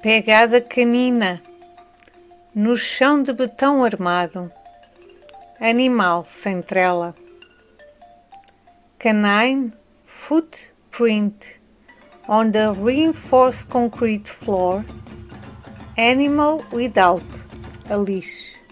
Pegada canina no chão de betão armado. Animal sem trela. Canine footprint on the reinforced concrete floor. Animal without a leash.